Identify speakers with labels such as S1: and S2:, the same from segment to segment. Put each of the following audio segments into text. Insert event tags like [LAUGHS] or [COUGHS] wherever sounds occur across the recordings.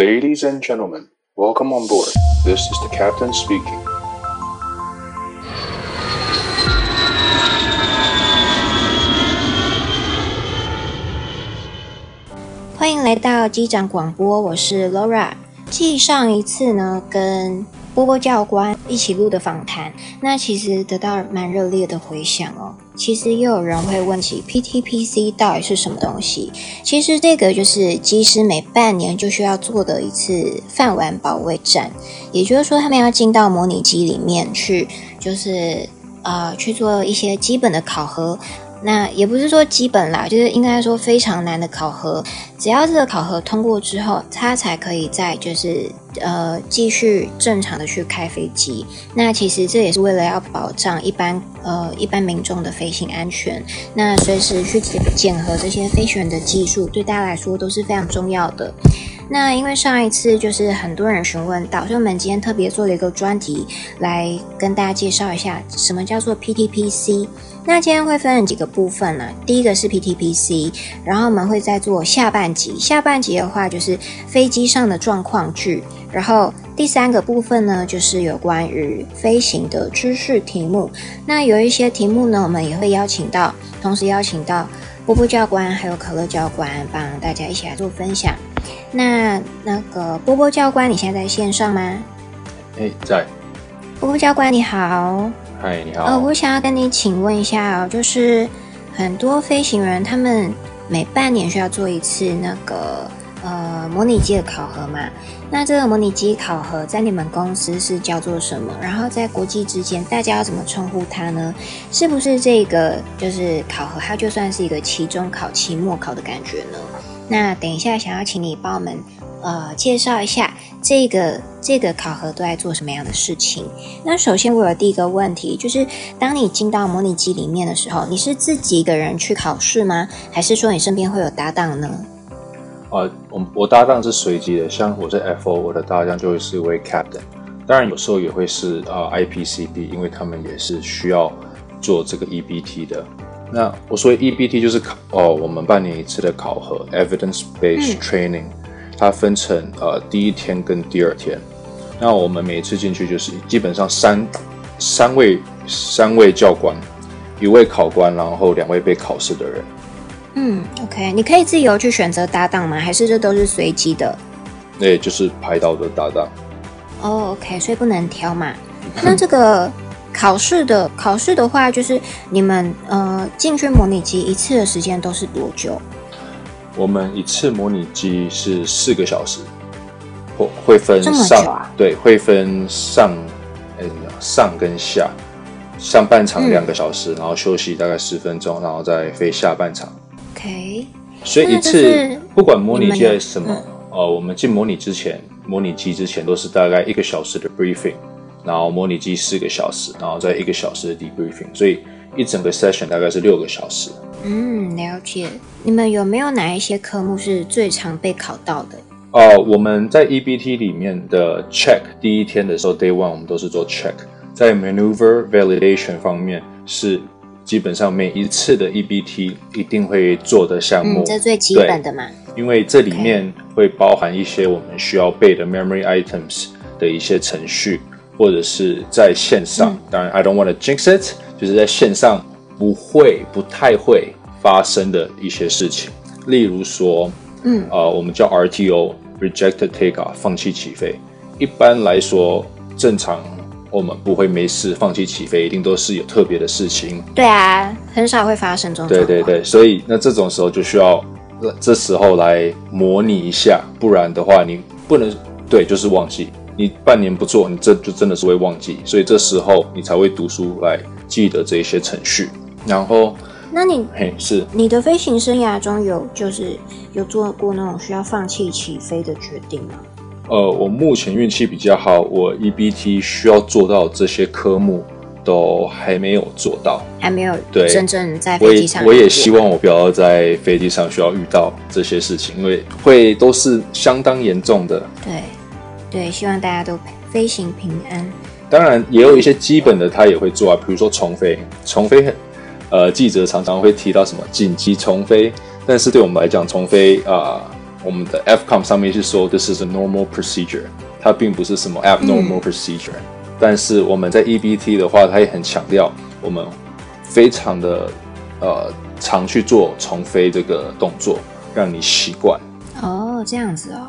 S1: Ladies and gentlemen, welcome on board. This is the captain speaking.
S2: 欢迎来到机长广播，我是 Laura。继上一次呢，跟波波教官一起录的访谈，那其实得到蛮热烈的回响哦。其实又有人会问起 PTPC 到底是什么东西？其实这个就是机师每半年就需要做的一次饭碗保卫战，也就是说，他们要进到模拟机里面去，就是呃去做一些基本的考核。那也不是说基本啦，就是应该说非常难的考核。只要这个考核通过之后，他才可以在就是呃继续正常的去开飞机。那其实这也是为了要保障一般呃一般民众的飞行安全。那随时去检核这些飞行员的技术，对大家来说都是非常重要的。那因为上一次就是很多人询问到，所以我们今天特别做了一个专题来跟大家介绍一下什么叫做 PTPC。那今天会分成几个部分呢？第一个是 PTPC，然后我们会再做下半集。下半集的话就是飞机上的状况剧，然后第三个部分呢就是有关于飞行的知识题目。那有一些题目呢，我们也会邀请到，同时邀请到波波教官还有可乐教官帮大家一起来做分享。那那个波波教官，你现在在线上吗？
S1: 哎，在。
S2: 波波教官你好。
S1: 嗨，你好。
S2: 呃，我想要跟你请问一下哦，就是很多飞行员他们每半年需要做一次那个呃模拟机的考核嘛？那这个模拟机考核在你们公司是叫做什么？然后在国际之间大家要怎么称呼它呢？是不是这个就是考核，它就算是一个期中考、期末考的感觉呢？那等一下，想要请你帮我们呃介绍一下这个这个考核都在做什么样的事情。那首先，我有第一个问题，就是当你进到模拟机里面的时候，你是自己一个人去考试吗？还是说你身边会有搭档呢？
S1: 呃，我我搭档是随机的，像我是 FO，我的搭档就会是一位 Captain。当然，有时候也会是呃 IPCB，因为他们也是需要做这个 EBT 的。那我说 EBT 就是考哦，我们半年一次的考核，Evidence Based Training，它分成呃第一天跟第二天。那我们每一次进去就是基本上三三位三位教官，一位考官，然后两位被考试的人。
S2: 嗯，OK，你可以自由去选择搭档吗？还是这都是随机的？
S1: 对，就是排到的搭档。
S2: 哦，oh，OK，所以不能挑嘛。[LAUGHS] 那这个。考试的考试的话，就是你们呃进去模拟机一次的时间都是多久？
S1: 我们一次模拟机是四个小时，会会分上、啊、对，会分上上跟下，上半场两个小时，嗯、然后休息大概十分钟，然后再飞下半场。
S2: OK，
S1: 所以一次不管模拟机还是什么，呃，我们进模拟之前，模拟机之前都是大概一个小时的 briefing。然后模拟机四个小时，然后再一个小时的 debriefing，所以一整个 session 大概是六个小时。
S2: 嗯，了解。你们有没有哪一些科目是最常被考到的？
S1: 哦、呃，我们在 EBT 里面的 check 第一天的时候，day one 我们都是做 check，在 maneuver validation 方面是基本上每一次的 EBT 一定会做的项目。
S2: 嗯，这最基本的嘛。
S1: 因为这里面会包含一些我们需要背的 memory items 的一些程序。或者是在线上，当然，I don't want to jinx it，就是在线上不会、不太会发生的一些事情，例如说，嗯，呃，我们叫 RTO（Rejected Takeoff） 放弃起飞。一般来说，正常我们不会没事放弃起飞，一定都是有特别的事情。
S2: 对啊，很少会发生这种。
S1: 对对对，所以那这种时候就需要这时候来模拟一下，不然的话你不能对，就是忘记。你半年不做，你这就真的是会忘记，所以这时候你才会读书来记得这些程序。然后，
S2: 那你
S1: 嘿是
S2: 你的飞行生涯中有就是有做过那种需要放弃起飞的决定吗？
S1: 呃，我目前运气比较好，我 EBT 需要做到这些科目都还没有做到，
S2: 还没有
S1: 对
S2: 真正在飞机上
S1: 我。我也希望我不要在飞机上需要遇到这些事情，因为会都是相当严重的。
S2: 对。对，希望大家都飞行平安。
S1: 当然，也有一些基本的他也会做啊，比如说重飞。重飞，呃，记者常常会提到什么紧急重飞，但是对我们来讲，重飞啊、呃，我们的 FCOM 上面是说 this is a normal procedure，它并不是什么 abnormal procedure。嗯、但是我们在 EBT 的话，它也很强调我们非常的呃常去做重飞这个动作，让你习惯。
S2: 哦，这样子哦。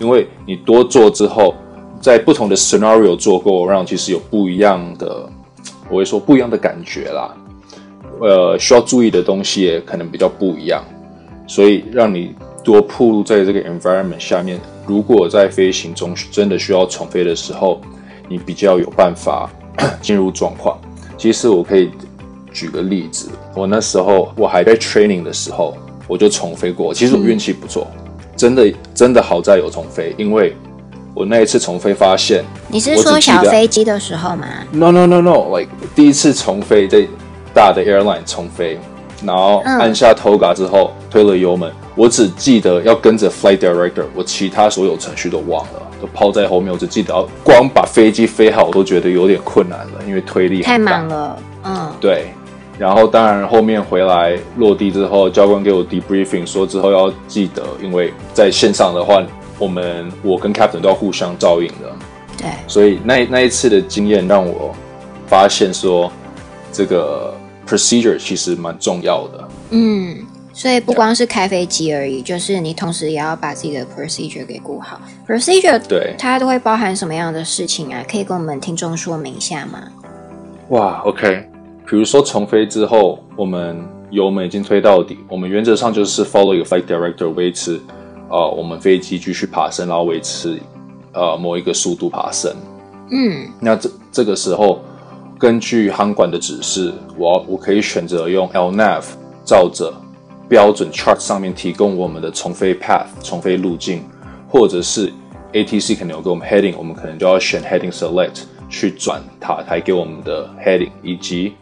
S1: 因为你多做之后，在不同的 scenario 做过，让其实有不一样的，我会说不一样的感觉啦。呃，需要注意的东西也可能比较不一样，所以让你多暴露在这个 environment 下面。如果在飞行中真的需要重飞的时候，你比较有办法 [COUGHS] 进入状况。其实我可以举个例子，我那时候我还在 training 的时候，我就重飞过。其实我运气不错。真的真的好在有重飞，因为我那一次重飞发现，
S2: 你是说小飞机的时候吗
S1: ？No no no no，like 第一次重飞在大的 airline 重飞，然后按下 TOGA 之后、嗯、推了油门，我只记得要跟着 flight director，我其他所有程序都忘了，都抛在后面。我只记得要光把飞机飞好，我都觉得有点困难了，因为推力
S2: 太忙了。嗯，
S1: 对。然后，当然后面回来落地之后，教官给我 debriefing 说之后要记得，因为在线上的话，我们我跟 captain 都要互相照应的。
S2: 对。
S1: 所以那那一次的经验让我发现说，这个 procedure 其实蛮重要的。
S2: 嗯，所以不光是开飞机而已，就是你同时也要把自己的 procedure 给顾好。procedure
S1: 对，
S2: 它都会包含什么样的事情啊？可以跟我们听众说明一下吗？
S1: 哇，OK。比如说重飞之后，我们油门已经推到底，我们原则上就是 follow 一个 flight director 维持，呃，我们飞机继续爬升，然后维持呃某一个速度爬升。
S2: 嗯，
S1: 那这这个时候，根据航管的指示，我我可以选择用 LNAV 照着标准 chart 上面提供我们的重飞 path 重飞路径，或者是 ATC 可能有给我们 heading，我们可能就要选 heading select 去转塔台给我们的 heading 以及。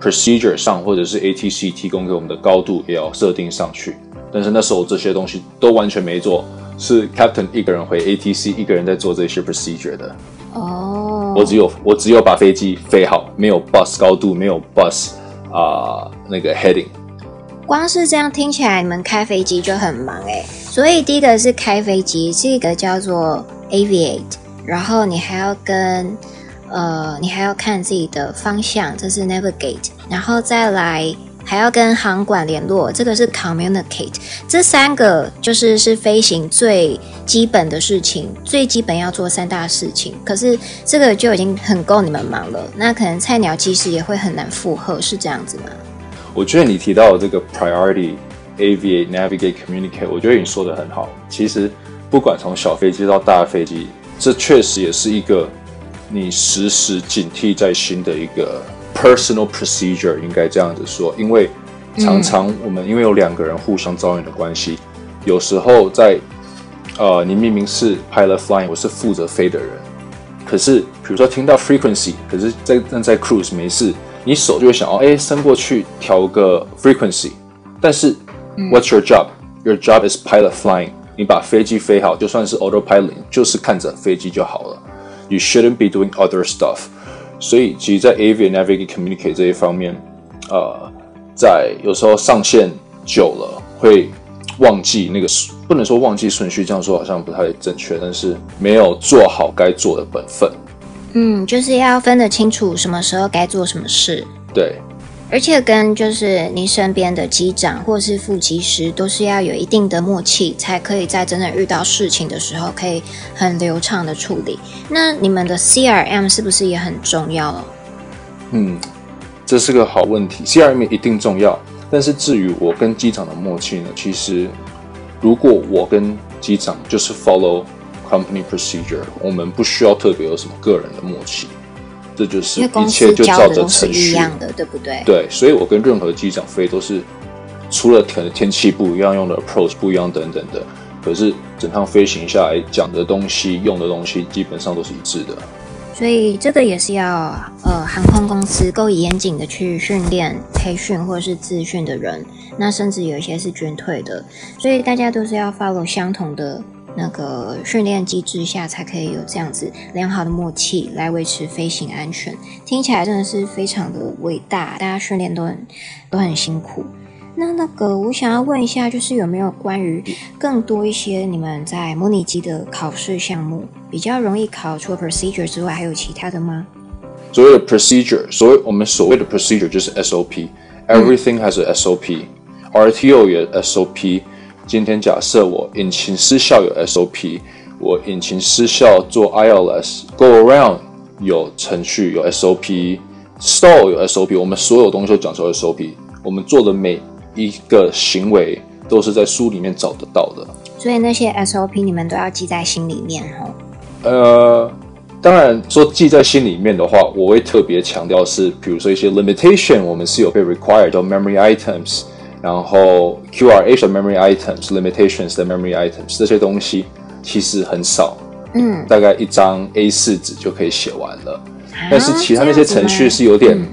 S1: Procedure 上或者是 ATC 提供给我们的高度也要设定上去，但是那时候这些东西都完全没做，是 Captain 一个人回 ATC，一个人在做这些 procedure 的。
S2: 哦，
S1: 我只有我只有把飞机飞好，没有 bus 高度，没有 bus 啊、呃、那个 heading。
S2: 光是这样听起来，你们开飞机就很忙哎。所以第一个是开飞机，这个叫做 aviate，然后你还要跟。呃，你还要看自己的方向，这是 navigate，然后再来还要跟航管联络，这个是 communicate。这三个就是是飞行最基本的事情，最基本要做三大事情。可是这个就已经很够你们忙了，那可能菜鸟其实也会很难负荷，是这样子吗？
S1: 我觉得你提到的这个 priority aviate navigate communicate，我觉得你说的很好。其实不管从小飞机到大飞机，这确实也是一个。你时时警惕在心的一个 personal procedure，应该这样子说，因为常常我们因为有两个人互相照应的关系，有时候在呃，你明明是 pilot flying，我是负责飞的人，可是比如说听到 frequency，可是在正在 cruise 没事，你手就会想哦，哎，伸过去调个 frequency，但是 what's your job？Your job is pilot flying，你把飞机飞好，就算是 autopilot，就是看着飞机就好了。You shouldn't be doing other stuff。所以，其实，在 aviate navigate communicate 这一方面，呃，在有时候上线久了会忘记那个，不能说忘记顺序，这样说好像不太正确，但是没有做好该做的本分。
S2: 嗯，就是要分得清楚什么时候该做什么事。
S1: 对。
S2: 而且跟就是你身边的机长或是副机师都是要有一定的默契，才可以在真的遇到事情的时候可以很流畅的处理。那你们的 CRM 是不是也很重要？
S1: 嗯，这是个好问题。CRM 一定重要，但是至于我跟机长的默契呢？其实如果我跟机长就是 follow company procedure，我们不需要特别有什么个人的默契。这就是一切就照着程序
S2: 一样的，对不对？
S1: 对，所以我跟任何机长飞都是，除了可能天气不一样，用的 approach 不一样等等的，可是整趟飞行下来讲的东西、用的东西基本上都是一致的。
S2: 所以这个也是要呃航空公司够严谨的去训练、培训或者是自训的人，那甚至有一些是军退的，所以大家都是要 follow 相同的。那个训练机制下，才可以有这样子良好的默契来维持飞行安全。听起来真的是非常的伟大，大家训练都很都很辛苦。那那个，我想要问一下，就是有没有关于更多一些你们在模拟机的考试项目比较容易考，除了 procedure 之外，还有其他的吗？
S1: 所谓的 procedure，所谓我们所谓的 procedure 就是 SOP，everything、has a SOP，RTO 也 SOP。今天假设我引擎失效有 SOP，我引擎失效做 ILS，go around 有程序有 SOP，stall 有 SOP，我们所有东西都讲究 SOP，我们做的每一个行为都是在书里面找得到的。
S2: 所以那些 SOP 你们都要记在心里面哦。
S1: 呃，当然说记在心里面的话，我会特别强调是，比如说一些 limitation，我们是有被 required 叫 memory items。然后 QRH 的 memory items、limitations 的 memory items 这些东西其实很少，嗯，大概一张 A4 纸就可以写完了。啊、但是其他那些程序是有点，嗯、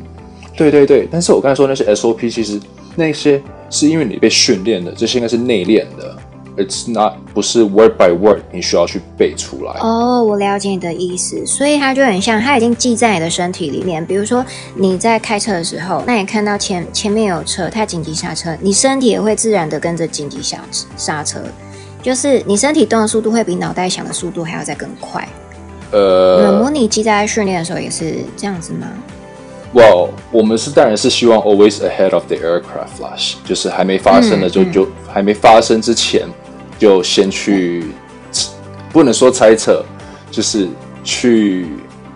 S1: 对对对。但是我刚才说那些 SOP，其实那些是因为你被训练的，这些应该是内练的。It's not 不是 word by word，你需要去背出来。
S2: 哦，我了解你的意思，所以它就很像，它已经记在你的身体里面。比如说你在开车的时候，那你看到前前面有车，它紧急刹车，你身体也会自然的跟着紧急刹刹车，就是你身体动的速度会比脑袋想的速度还要再更快。呃，模拟机在训练的时候也是这样子吗？
S1: 哇，well, 我们是当然是希望 always ahead of the aircraft flash，就是还没发生的就、嗯、就还没发生之前。就先去，不能说猜测，就是去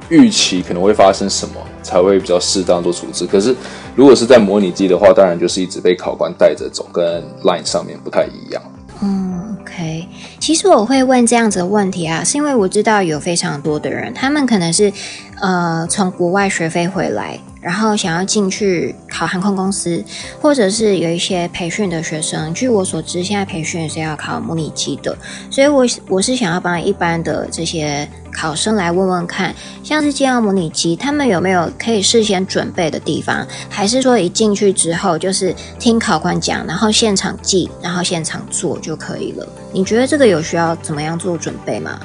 S1: 预期可能会发生什么，才会比较适当做处置。可是如果是在模拟机的话，当然就是一直被考官带着走，跟 line 上面不太一样。
S2: 嗯，OK。其实我会问这样子的问题啊，是因为我知道有非常多的人，他们可能是呃从国外学飞回来。然后想要进去考航空公司，或者是有一些培训的学生。据我所知，现在培训是要考模拟机的，所以我我是想要帮一般的这些考生来问问看，像是进到模拟机，他们有没有可以事先准备的地方，还是说一进去之后就是听考官讲，然后现场记，然后现场做就可以了？你觉得这个有需要怎么样做准备吗？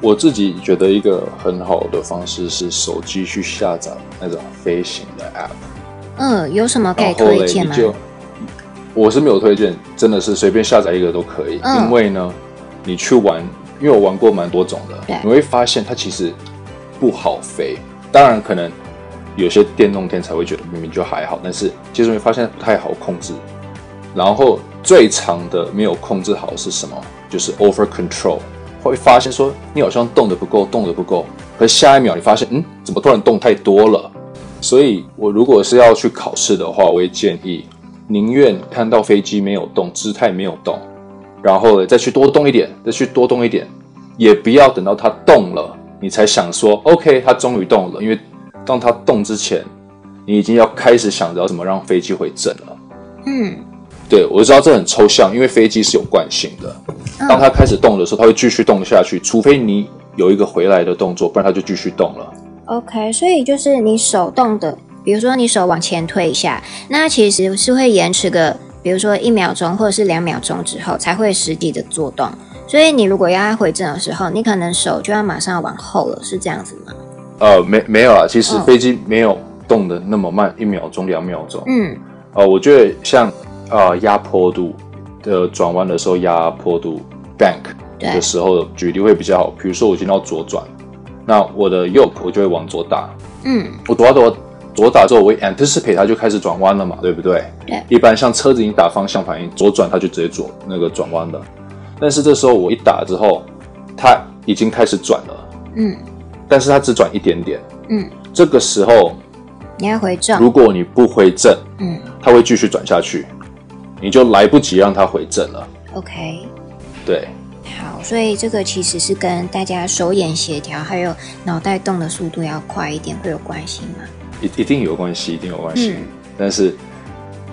S1: 我自己觉得一个很好的方式是手机去下载那种飞行的 app。
S2: 嗯，有什么可以推荐吗？就
S1: 我是没有推荐，真的是随便下载一个都可以。嗯、因为呢，你去玩，因为我玩过蛮多种的，你会发现它其实不好飞。当然，可能有些电动天才会觉得明明就还好，但是其实你会发现不太好控制。然后最长的没有控制好是什么？就是 over control。会发现说你好像动得不够，动得不够，可下一秒你发现，嗯，怎么突然动太多了？所以我如果是要去考试的话，我会建议宁愿看到飞机没有动，姿态没有动，然后再去多动一点，再去多动一点，也不要等到它动了，你才想说，OK，它终于动了。因为当它动之前，你已经要开始想着怎么让飞机回正了。嗯。对，我知道这很抽象，因为飞机是有惯性的。当它开始动的时候，它会继续动下去，除非你有一个回来的动作，不然它就继续动了。
S2: OK，所以就是你手动的，比如说你手往前推一下，那其实是会延迟个，比如说一秒钟或者是两秒钟之后才会实际的做动。所以你如果要它回正的时候，你可能手就要马上往后了，是这样子吗？
S1: 呃，没没有啊，其实飞机没有动的那么慢，一秒钟、两秒钟。嗯，呃，我觉得像。啊，压坡度的转弯的时候，压坡度 bank 的时候举例会比较好。比如说我今天要左转，那我的 yoke 我就会往左打。嗯，我左打左打之后，我会 anticipate 它就开始转弯了嘛，对不对？对。一般像车子已经打方向反应，左转它就直接左那个转弯了。但是这时候我一打之后，它已经开始转了。嗯。但是它只转一点点。嗯。这个时候
S2: 你要回正。
S1: 如果你不回正，嗯，它会继续转下去。你就来不及让它回正了。
S2: OK，
S1: 对，
S2: 好，所以这个其实是跟大家手眼协调，还有脑袋动的速度要快一点会有关系吗？
S1: 一一定有关系，一定有关系。嗯、但是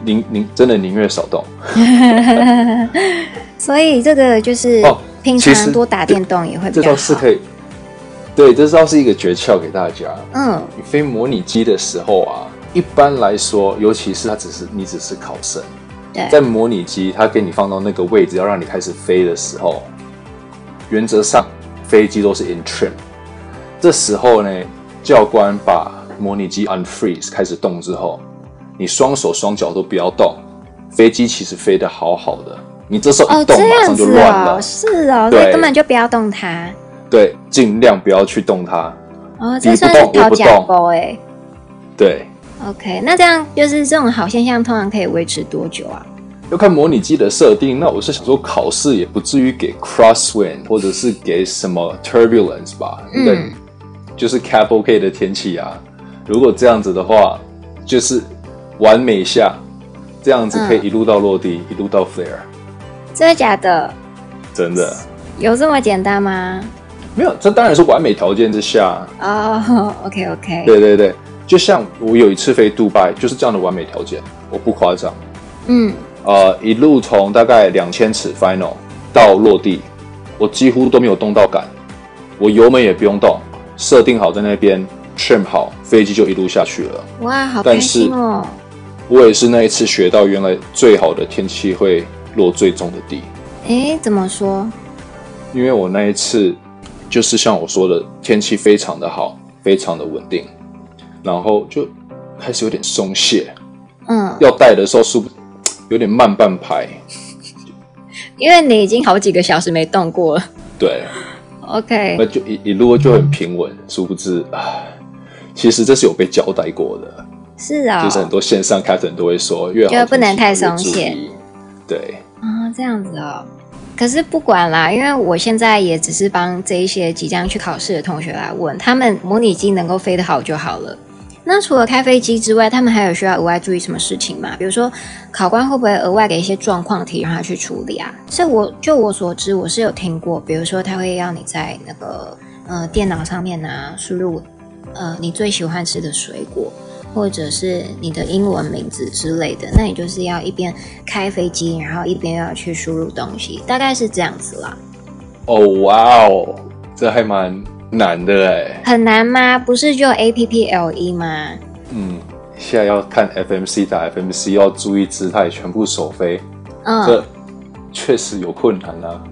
S1: 宁宁真的宁愿少动。[LAUGHS] [LAUGHS]
S2: 所以这个就是哦，平常多打电动也会比较好。这倒是可以。
S1: 对，这倒是一个诀窍给大家。嗯，你飞模拟机的时候啊，一般来说，尤其是它只是你只是考生。在模拟机，它给你放到那个位置，要让你开始飞的时候，原则上飞机都是 in trim。这时候呢，教官把模拟机 unfreeze 开始动之后，你双手双脚都不要动，飞机其实飞得好好的，你这时候一动，
S2: 哦、
S1: 马上就乱了。
S2: 哦、是哦，所以根本就不要动它。
S1: 对，尽量不要去动它。
S2: 哦，这算是讨价包哎。
S1: 对。
S2: OK，那这样就是这种好现象，通常可以维持多久啊？
S1: 要看模拟机的设定。那我是想说，考试也不至于给 crosswind，或者是给什么 turbulence 吧？嗯。对，就是 cap OK 的天气啊。如果这样子的话，就是完美下，这样子可以一路到落地，嗯、一路到 flare。
S2: 真的假的？
S1: 真的。
S2: 有这么简单吗？
S1: 没有，这当然是完美条件之下。
S2: 哦、oh,，OK OK。
S1: 对对对。就像我有一次飞杜拜，就是这样的完美条件，我不夸张。
S2: 嗯，
S1: 呃，一路从大概两千尺 final 到落地，我几乎都没有动到杆，我油门也不用动，设定好在那边，trim 好，飞机就一路下去了。
S2: 哇，好开心哦！
S1: 我也是那一次学到，原来最好的天气会落最重的地。
S2: 诶，怎么说？
S1: 因为我那一次就是像我说的，天气非常的好，非常的稳定。然后就开始有点松懈，
S2: 嗯，
S1: 要带的时候是 [TSK] 有点慢半拍，[LAUGHS]
S2: 因为你已经好几个小时没动过了。
S1: 对
S2: ，OK，
S1: 那就一一路就很平稳，殊不知啊，其实这是有被交代过的，
S2: 是啊、哦，
S1: 就是很多线上 captain 都会说，越好
S2: 不能太松懈，
S1: 对，
S2: 啊，这样子哦。可是不管啦，因为我现在也只是帮这一些即将去考试的同学来问，他们模拟机能够飞得好就好了。那除了开飞机之外，他们还有需要额外注意什么事情吗？比如说，考官会不会额外给一些状况题让他去处理啊？这我就我所知，我是有听过，比如说他会要你在那个呃电脑上面啊输入呃你最喜欢吃的水果，或者是你的英文名字之类的，那你就是要一边开飞机，然后一边要去输入东西，大概是这样子啦。
S1: 哦，哇哦，这还蛮。难的哎，
S2: 很难吗？不是就 A P P L E 吗？
S1: 嗯，现在要看 F M C 打 F M C，要注意姿态，全部手飞，
S2: 嗯，
S1: 这确实有困难啊。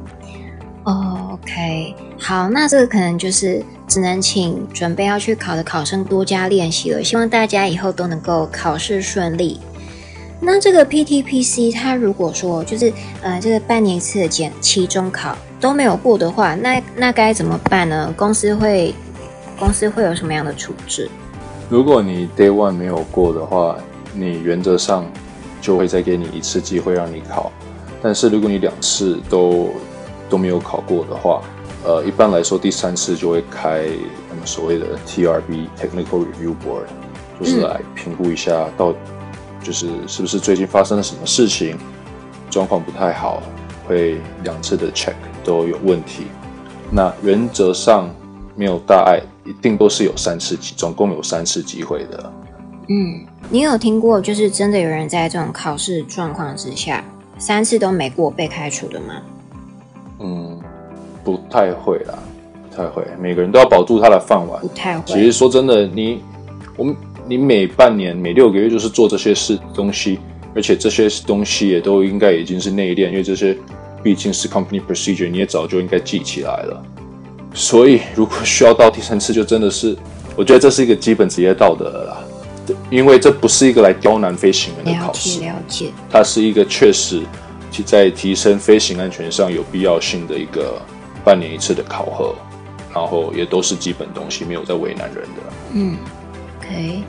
S2: 哦，OK，好，那这个可能就是只能请准备要去考的考生多加练习了。希望大家以后都能够考试顺利。那这个 P T P C，它如果说就是呃，这个半年一次的检期中考。都没有过的话，那那该怎么办呢？公司会公司会有什么样的处置？
S1: 如果你 Day One 没有过的话，你原则上就会再给你一次机会让你考。但是如果你两次都都没有考过的话，呃，一般来说第三次就会开他们所谓的 TRB Technical Review Board，就是来评估一下到就是是不是最近发生了什么事情，状况不太好，会两次的 check。都有问题，那原则上没有大碍，一定都是有三次机，总共有三次机会的。
S2: 嗯，你有听过就是真的有人在这种考试状况之下，三次都没过被开除的吗？
S1: 嗯，不太会啦，不太会。每个人都要保住他的饭碗。
S2: 不太会。
S1: 其实说真的，你我们你每半年、每六个月就是做这些事东西，而且这些东西也都应该已经是内练，因为这些。毕竟是 company procedure，你也早就应该记起来了。所以如果需要到第三次，就真的是，我觉得这是一个基本职业道德了啦。因为这不是一个来刁难飞行员的考试，
S2: 了解。
S1: 它是一个确实在提升飞行安全上有必要性的一个半年一次的考核，然后也都是基本东西，没有在为难人的。
S2: 嗯，OK。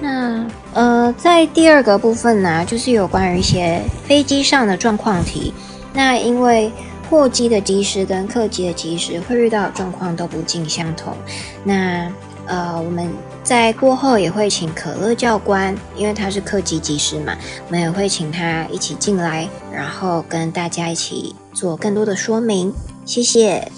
S2: 那呃，在第二个部分呢、啊，就是有关于一些飞机上的状况题。那因为货机的机师跟客机的机师会遇到的状况都不尽相同。那呃，我们在过后也会请可乐教官，因为他是客机机师嘛，我们也会请他一起进来，然后跟大家一起做更多的说明。谢谢。